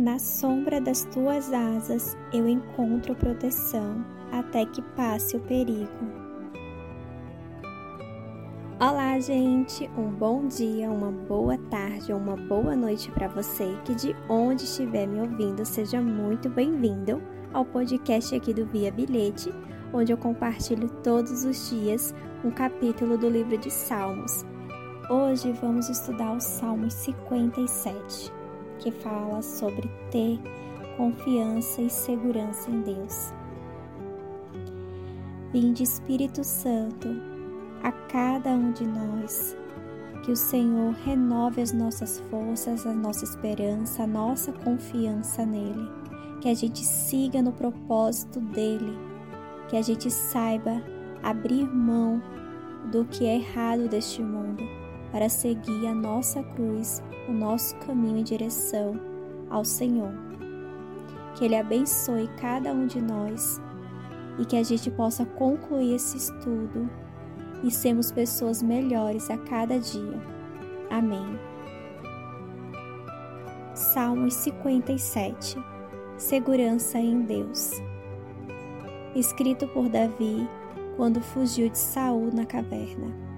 Na sombra das tuas asas eu encontro proteção até que passe o perigo. Olá, gente! Um bom dia, uma boa tarde ou uma boa noite para você que de onde estiver me ouvindo, seja muito bem-vindo ao podcast aqui do Via Bilhete, onde eu compartilho todos os dias um capítulo do livro de Salmos. Hoje vamos estudar o Salmo 57, que fala sobre ter confiança e segurança em Deus. Vinde Espírito Santo, a cada um de nós. Que o Senhor renove as nossas forças, a nossa esperança, a nossa confiança nele. Que a gente siga no propósito dele. Que a gente saiba abrir mão do que é errado deste mundo para seguir a nossa cruz, o nosso caminho em direção ao Senhor. Que Ele abençoe cada um de nós e que a gente possa concluir esse estudo e sermos pessoas melhores a cada dia. Amém. Salmos 57 Segurança em Deus Escrito por Davi quando fugiu de Saul na caverna.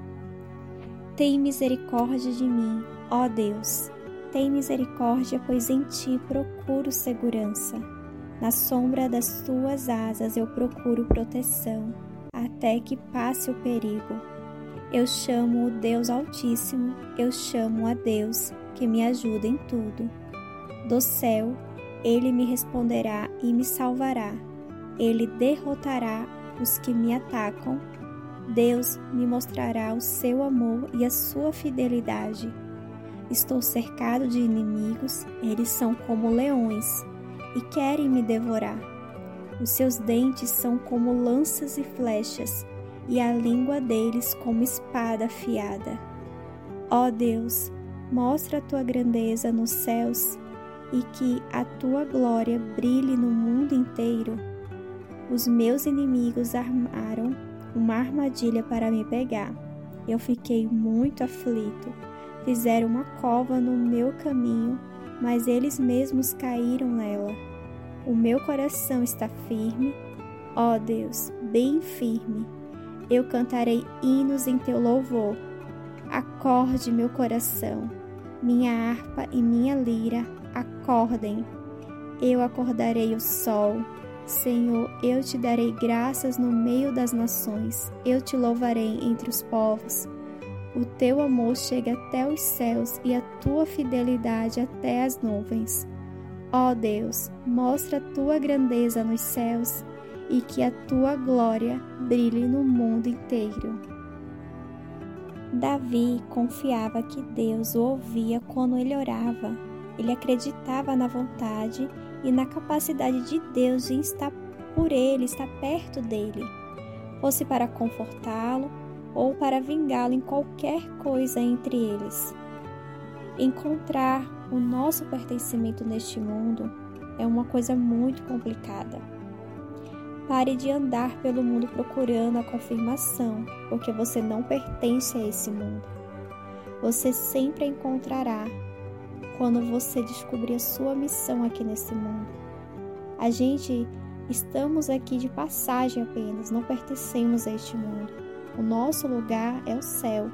Tem misericórdia de mim, ó Deus. Tem misericórdia, pois em ti procuro segurança. Na sombra das tuas asas eu procuro proteção até que passe o perigo. Eu chamo o Deus Altíssimo, eu chamo a Deus que me ajuda em tudo. Do céu, ele me responderá e me salvará. Ele derrotará os que me atacam. Deus me mostrará o seu amor e a sua fidelidade. Estou cercado de inimigos, eles são como leões e querem me devorar os seus dentes são como lanças e flechas, e a língua deles como espada afiada. Ó Deus, mostra a tua grandeza nos céus e que a tua glória brilhe no mundo inteiro. Os meus inimigos armaram uma armadilha para me pegar. Eu fiquei muito aflito. Fizeram uma cova no meu caminho, mas eles mesmos caíram nela. O meu coração está firme, ó Deus, bem firme. Eu cantarei hinos em teu louvor. Acorde meu coração, minha harpa e minha lira, acordem. Eu acordarei o sol. Senhor, eu te darei graças no meio das nações. Eu te louvarei entre os povos. O teu amor chega até os céus e a tua fidelidade até as nuvens. Ó Deus, mostra a tua grandeza nos céus e que a tua glória brilhe no mundo inteiro. Davi confiava que Deus o ouvia quando ele orava. Ele acreditava na vontade e na capacidade de Deus de estar por ele, estar perto dele, fosse para confortá-lo ou para vingá-lo em qualquer coisa entre eles. Encontrar o nosso pertencimento neste mundo é uma coisa muito complicada. Pare de andar pelo mundo procurando a confirmação, porque você não pertence a esse mundo. Você sempre encontrará quando você descobrir a sua missão aqui nesse mundo. A gente estamos aqui de passagem apenas, não pertencemos a este mundo. O nosso lugar é o céu.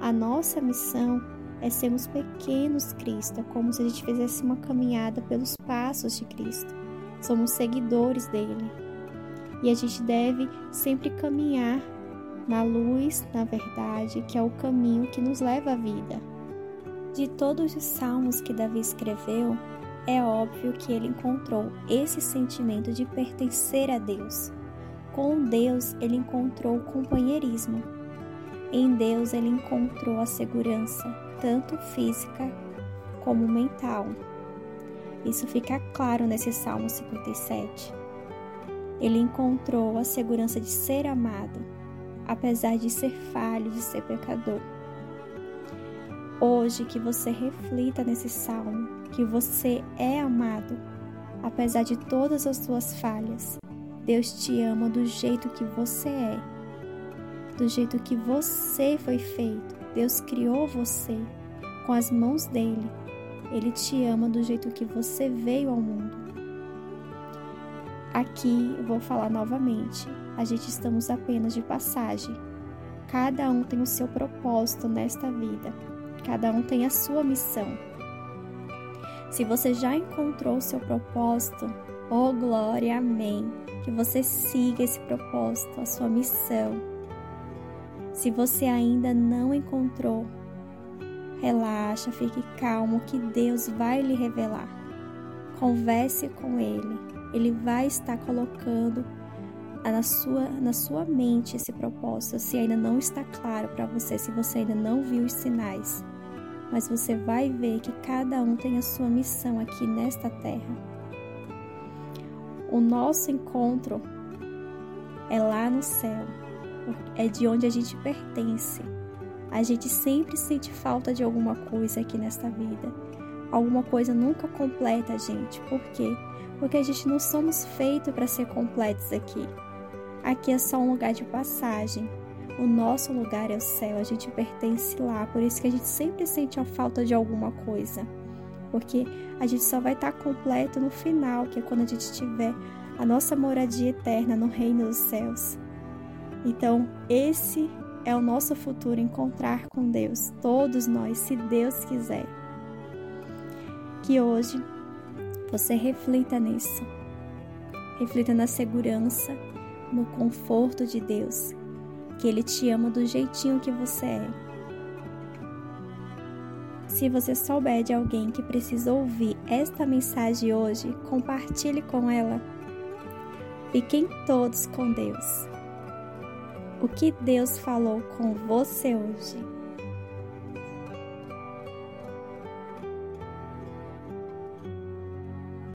A nossa missão é sermos pequenos Cristo, é como se a gente fizesse uma caminhada pelos passos de Cristo. Somos seguidores dele. E a gente deve sempre caminhar na luz, na verdade, que é o caminho que nos leva à vida. De todos os salmos que Davi escreveu, é óbvio que ele encontrou esse sentimento de pertencer a Deus. Com Deus, ele encontrou o companheirismo. Em Deus, ele encontrou a segurança, tanto física como mental. Isso fica claro nesse Salmo 57. Ele encontrou a segurança de ser amado, apesar de ser falho, de ser pecador. Hoje que você reflita nesse salmo, que você é amado, apesar de todas as suas falhas. Deus te ama do jeito que você é, do jeito que você foi feito Deus criou você com as mãos dele Ele te ama do jeito que você veio ao mundo. Aqui vou falar novamente. A gente estamos apenas de passagem. Cada um tem o seu propósito nesta vida. Cada um tem a sua missão. Se você já encontrou o seu propósito, oh glória, amém. Que você siga esse propósito, a sua missão. Se você ainda não encontrou, relaxa, fique calmo, que Deus vai lhe revelar. Converse com Ele, Ele vai estar colocando na sua, na sua mente esse propósito, se ainda não está claro para você, se você ainda não viu os sinais mas você vai ver que cada um tem a sua missão aqui nesta terra. O nosso encontro é lá no céu, é de onde a gente pertence. A gente sempre sente falta de alguma coisa aqui nesta vida. Alguma coisa nunca completa a gente. Por quê? Porque a gente não somos feitos para ser completos aqui. Aqui é só um lugar de passagem. O nosso lugar é o céu, a gente pertence lá, por isso que a gente sempre sente a falta de alguma coisa. Porque a gente só vai estar completo no final, que é quando a gente tiver a nossa moradia eterna no reino dos céus. Então, esse é o nosso futuro encontrar com Deus, todos nós, se Deus quiser. Que hoje você reflita nisso. Reflita na segurança, no conforto de Deus que Ele te ama do jeitinho que você é. Se você souber de alguém que precisa ouvir esta mensagem hoje, compartilhe com ela. Fiquem todos com Deus. O que Deus falou com você hoje?